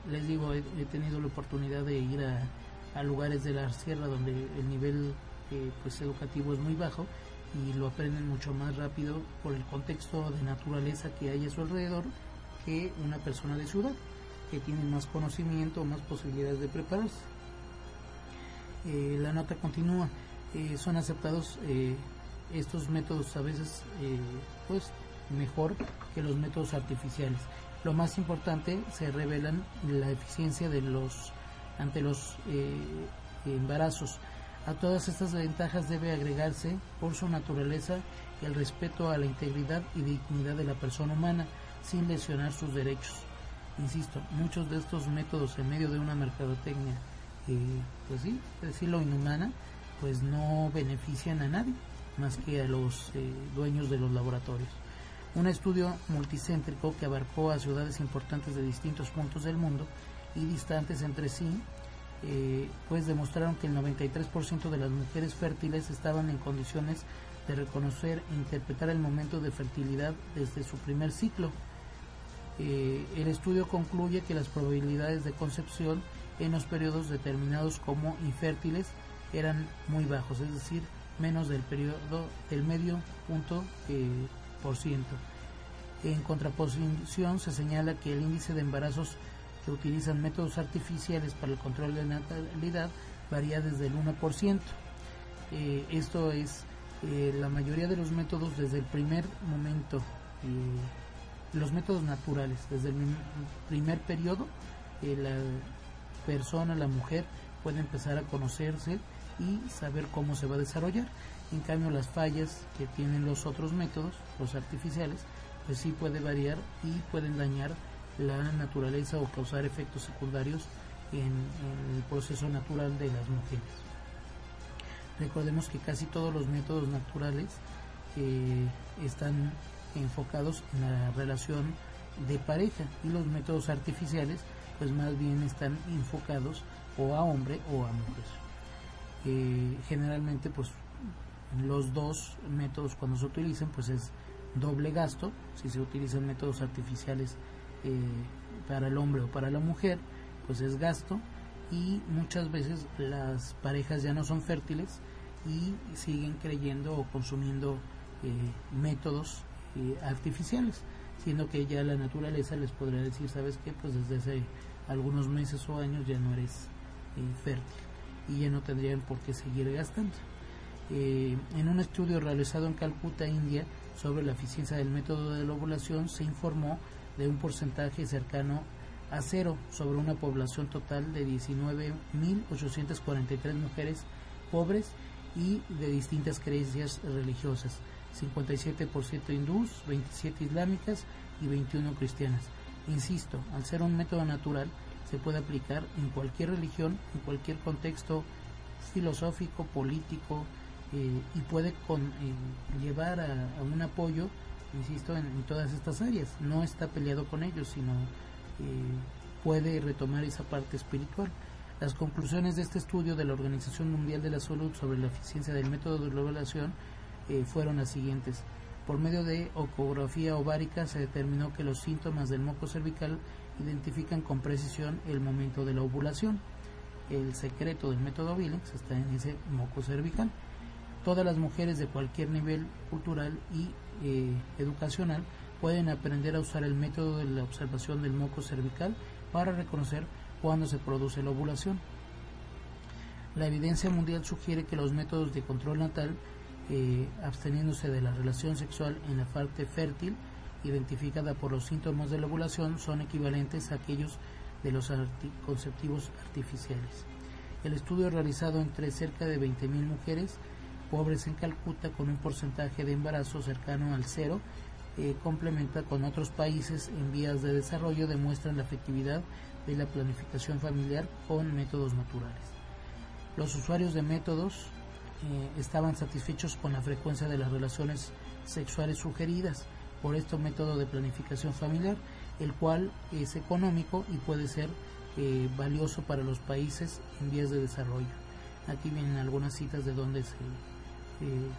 Les digo, he, tenido la oportunidad de ir a, lugares de la sierra donde el nivel eh, pues educativo es muy bajo y lo aprenden mucho más rápido por el contexto de naturaleza que hay a su alrededor que una persona de ciudad que tiene más conocimiento, más posibilidades de prepararse. Eh, la nota continúa, eh, son aceptados eh, estos métodos a veces pues mejor que los métodos artificiales. Lo más importante se revelan la eficiencia de los ante los eh, embarazos. A todas estas ventajas debe agregarse por su naturaleza el respeto a la integridad y dignidad de la persona humana sin lesionar sus derechos. Insisto, muchos de estos métodos en medio de una mercadotecnia, eh, pues sí, decirlo inhumana, pues no benefician a nadie más que a los eh, dueños de los laboratorios. Un estudio multicéntrico que abarcó a ciudades importantes de distintos puntos del mundo y distantes entre sí, eh, pues demostraron que el 93% de las mujeres fértiles estaban en condiciones de reconocer e interpretar el momento de fertilidad desde su primer ciclo. Eh, el estudio concluye que las probabilidades de concepción en los periodos determinados como infértiles eran muy bajos, es decir, menos del periodo del medio punto eh, por ciento. En contraposición se señala que el índice de embarazos que utilizan métodos artificiales para el control de natalidad varía desde el 1%. Eh, esto es eh, la mayoría de los métodos desde el primer momento, eh, los métodos naturales, desde el primer periodo, la persona, la mujer, puede empezar a conocerse y saber cómo se va a desarrollar. En cambio, las fallas que tienen los otros métodos, los artificiales, pues sí puede variar y pueden dañar la naturaleza o causar efectos secundarios en, el proceso natural de las mujeres. Recordemos que casi todos los métodos naturales eh, están enfocados en la relación de pareja y los métodos artificiales pues más bien están enfocados o a hombre o a mujer. Eh, generalmente pues los dos métodos cuando se utilizan pues es doble gasto si se utilizan métodos artificiales eh, para el hombre o para la mujer pues es gasto y muchas veces las parejas ya no son fértiles y siguen creyendo o consumiendo eh, métodos eh, artificiales, siendo que ya la naturaleza les podría decir, ¿sabes qué? Pues desde hace algunos meses o años ya no eres fértil y ya no tendrían por qué seguir gastando. en un estudio realizado en Calcuta, India, sobre la eficiencia del método de la ovulación, se informó de un porcentaje cercano a cero sobre una población total de 19.843 mujeres pobres y de distintas creencias religiosas, 57% hindús, 27 islámicas y 21 cristianas. Insisto, al ser un método natural, se puede aplicar en cualquier religión, en cualquier contexto filosófico, político, eh, y puede con, eh, llevar a, un apoyo, insisto, en, todas estas áreas. No está peleado con ellos, sino eh, puede retomar esa parte espiritual. Las conclusiones de este estudio de la Organización Mundial de la Salud sobre la eficiencia del método de ovulación eh, fueron las siguientes. Por medio de ecografía ovárica se determinó que los síntomas del moco cervical identifican con precisión el momento de la ovulación. El secreto del método Billings está en ese moco cervical. Todas las mujeres de cualquier nivel cultural y eh, educacional pueden aprender a usar el método de la observación del moco cervical para reconocer cuando se produce la ovulación. La evidencia mundial sugiere que los métodos de control natal, eh, absteniéndose de la relación sexual en la parte fértil, identificada por los síntomas de la ovulación, son equivalentes a aquellos de los anticonceptivos artificiales. El estudio realizado entre cerca de 20.000 mujeres pobres en Calcuta con un porcentaje de embarazo cercano al cero eh, complementa con otros países en vías de desarrollo demuestran la efectividad de la planificación familiar con métodos naturales. Los usuarios de métodos eh, estaban satisfechos con la frecuencia de las relaciones sexuales sugeridas por este método de planificación familiar, el cual es económico y puede ser eh, valioso para los países en vías de desarrollo. Aquí vienen algunas citas de donde se eh,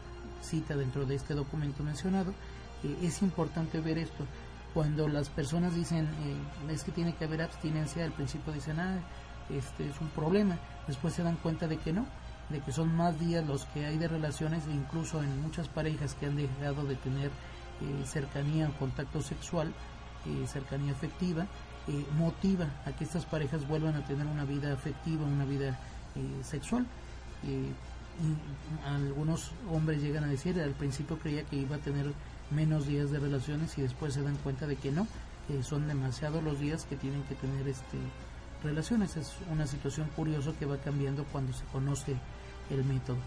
cita dentro de este documento mencionado. Eh, es importante ver esto. Cuando las personas dicen eh, es que tiene que haber abstinencia, al principio dicen, ah, este es un problema. Después se dan cuenta de que no, de que son más días los que hay de relaciones, e incluso en muchas parejas que han dejado de tener eh, cercanía o contacto sexual, eh, cercanía afectiva, eh, motiva a que estas parejas vuelvan a tener una vida afectiva, una vida sexual. y algunos hombres llegan a decir, al principio creía que iba a tener menos días de relaciones y después se dan cuenta de que no, son demasiados los días que tienen que tener este relaciones. Es una situación curiosa que va cambiando cuando se conoce el método.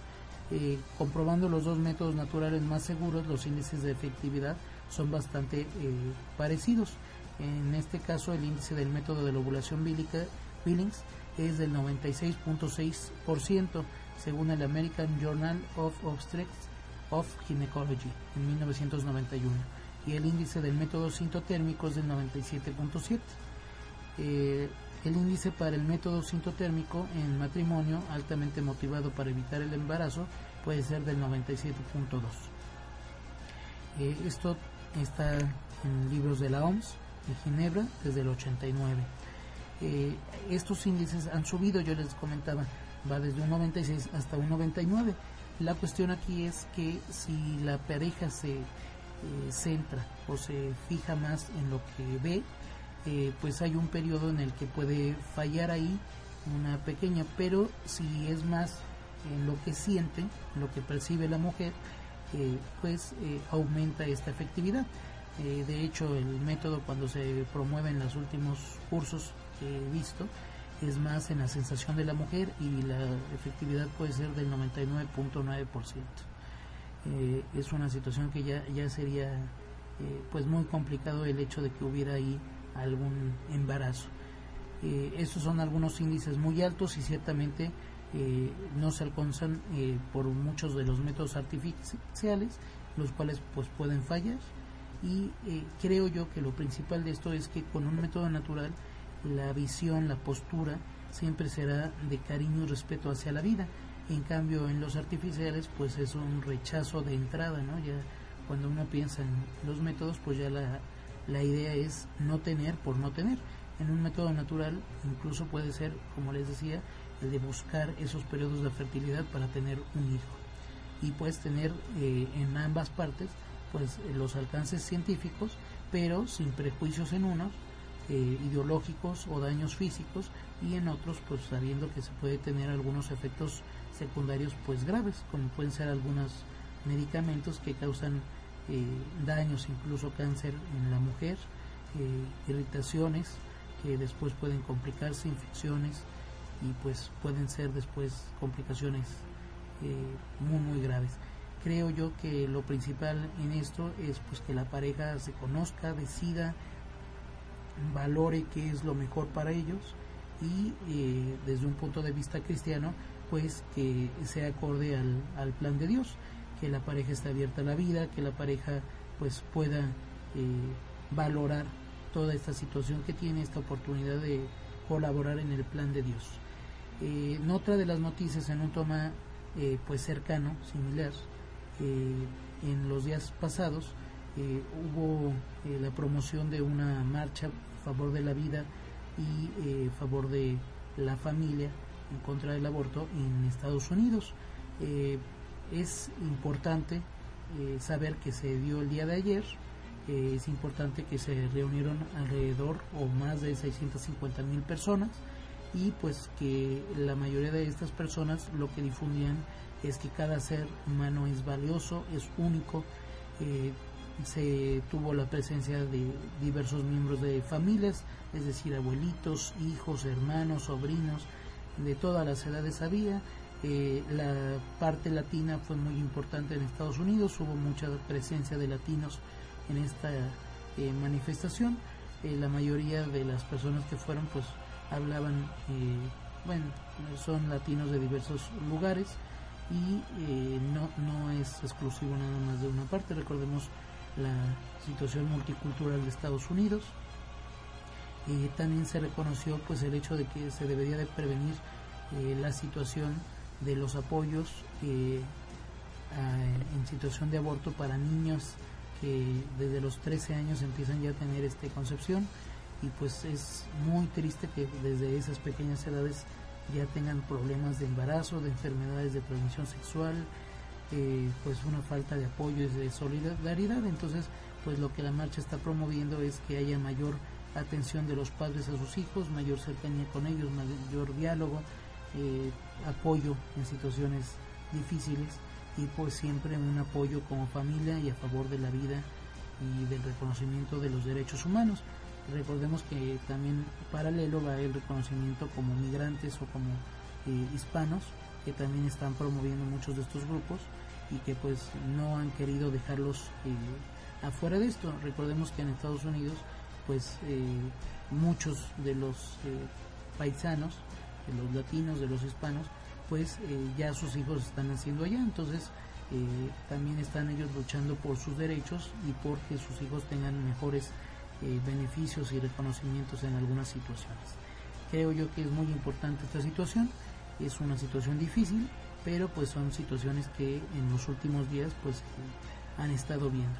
Eh, comprobando los dos métodos naturales más seguros, los índices de efectividad son bastante eh, parecidos. En este caso, el índice del método de la ovulación bílica, Billings es del 96.6%, según el American Journal of Obstetrics of Gynecology en 1991, y el índice del método sintotérmico es del 97.7%. Eh, el índice para el método sintotérmico en matrimonio altamente motivado para evitar el embarazo puede ser del 97.2. Eh, esto está en libros de la OMS de Ginebra desde el 89. Eh, estos índices han subido, yo les comentaba, va desde un 96 hasta un 99. La cuestión aquí es que si la pareja se eh, centra o se fija más en lo que ve, eh, pues hay un periodo en el que puede fallar ahí una pequeña, pero si es más en lo que siente, lo que percibe la mujer, eh, pues eh, aumenta esta efectividad. de hecho, el método cuando se promueve en los últimos cursos que he visto es más en la sensación de la mujer y la efectividad puede ser del 99.9%. es una situación que ya, ya sería pues muy complicado el hecho de que hubiera ahí algún embarazo. Eh, estos son algunos índices muy altos y ciertamente eh, no se alcanzan eh, por muchos de los métodos artificiales, los cuales pues pueden fallar. Y creo yo que lo principal de esto es que con un método natural la visión, la postura siempre será de cariño y respeto hacia la vida. En cambio, en los artificiales, pues es un rechazo de entrada, ¿no? Ya cuando uno piensa en los métodos, pues ya la, la idea es no tener por no tener. En un método natural incluso puede ser, como les decía, el de buscar esos periodos de fertilidad para tener un hijo. Y puedes tener eh, en ambas partes pues los alcances científicos, pero sin prejuicios en unos, eh, ideológicos o daños físicos, y en otros pues sabiendo que se puede tener algunos efectos secundarios pues graves, como pueden ser algunos medicamentos que causan eh, daños, incluso cáncer en la mujer, eh, irritaciones que después pueden complicarse, infecciones y pues pueden ser después complicaciones eh, muy muy graves. Creo yo que lo principal en esto es pues que la pareja se conozca, decida, valore qué es lo mejor para ellos y desde un punto de vista cristiano pues que sea acorde al, al plan de Dios que la pareja está abierta a la vida, que la pareja pues pueda eh, valorar toda esta situación que tiene, esta oportunidad de colaborar en el plan de Dios. Eh, en otra de las noticias, en un toma eh, pues cercano, similar, en los días pasados hubo la promoción de una marcha a favor de la vida y a favor de la familia en contra del aborto en Estados Unidos es importante eh, saber que se dio el día de ayer, es importante que se reunieron alrededor o más de 650 mil personas y pues que la mayoría de estas personas lo que difundían es que cada ser humano es valioso, es único, eh, se tuvo la presencia de diversos miembros de familias, es decir, abuelitos, hijos, hermanos, sobrinos, de todas las edades había, eh, la parte latina fue muy importante en Estados Unidos, hubo mucha presencia de latinos en esta eh, manifestación. Eh, la mayoría de las personas que fueron pues hablaban, bueno, son latinos de diversos lugares y no, no es exclusivo nada más de una parte. Recordemos la situación multicultural de Estados Unidos. también se reconoció pues el hecho de que se debería de prevenir la situación de los apoyos eh, en situación de aborto para niños que desde los 13 años empiezan ya a tener esta concepción y pues es muy triste que desde esas pequeñas edades ya tengan problemas de embarazo, de enfermedades de transmisión sexual, eh, pues una falta de apoyo y de solidaridad. Entonces, pues lo que la marcha está promoviendo es que haya mayor atención de los padres a sus hijos, mayor cercanía con ellos, mayor diálogo, eh, apoyo en situaciones difíciles y pues siempre un apoyo como familia y a favor de la vida y del reconocimiento de los derechos humanos. Recordemos que también paralelo va el reconocimiento como migrantes o como eh, hispanos que también están promoviendo muchos de estos grupos y que pues no han querido dejarlos eh, afuera de esto. Recordemos que en Estados Unidos pues eh, muchos de los paisanos, de los latinos, de los hispanos, pues ya sus hijos están naciendo allá, entonces también están ellos luchando por sus derechos y porque sus hijos tengan mejores beneficios y reconocimientos en algunas situaciones. Creo yo que es muy importante esta situación es una situación difícil, pero pues son situaciones que en los últimos días pues eh, han estado viendo.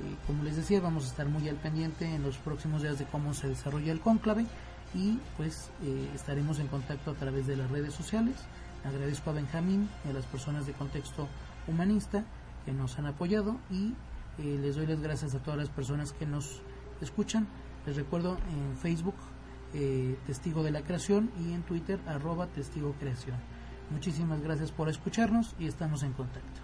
Eh, como les decía, vamos a estar muy al pendiente en los próximos días de cómo se desarrolla el cónclave y pues eh, estaremos en contacto a través de las redes sociales. Agradezco a Benjamín y a las personas de contexto humanista que nos han apoyado y les doy las gracias a todas las personas que nos escuchan. Les recuerdo en Facebook eh, Testigo de la Creación y en Twitter arroba Testigo Creación. Muchísimas gracias por escucharnos y estamos en contacto.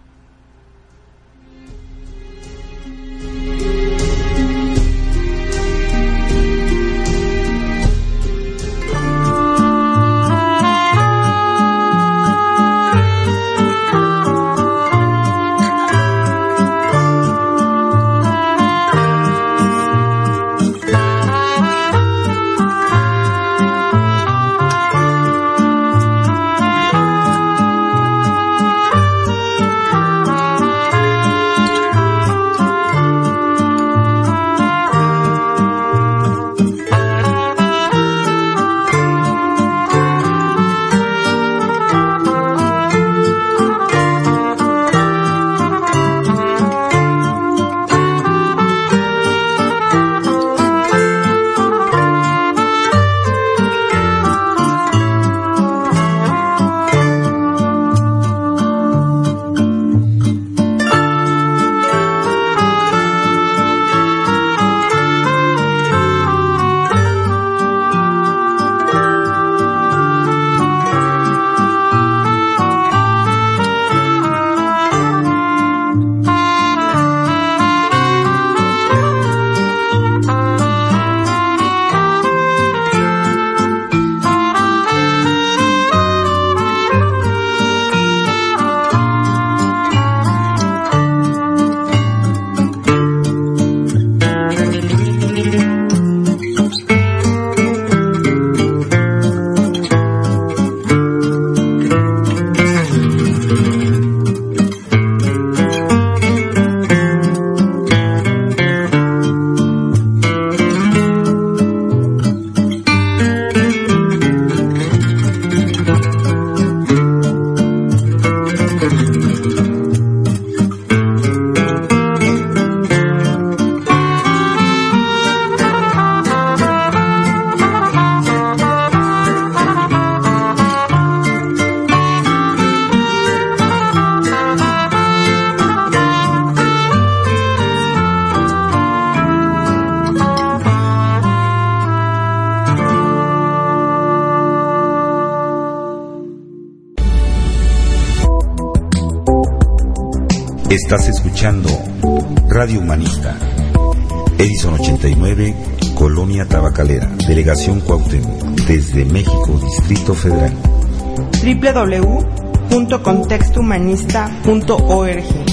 Estás escuchando Radio Humanista. Edison 89, Colonia Tabacalera, Delegación Cuauhtémoc, desde México, Distrito Federal. www.contextohumanista.org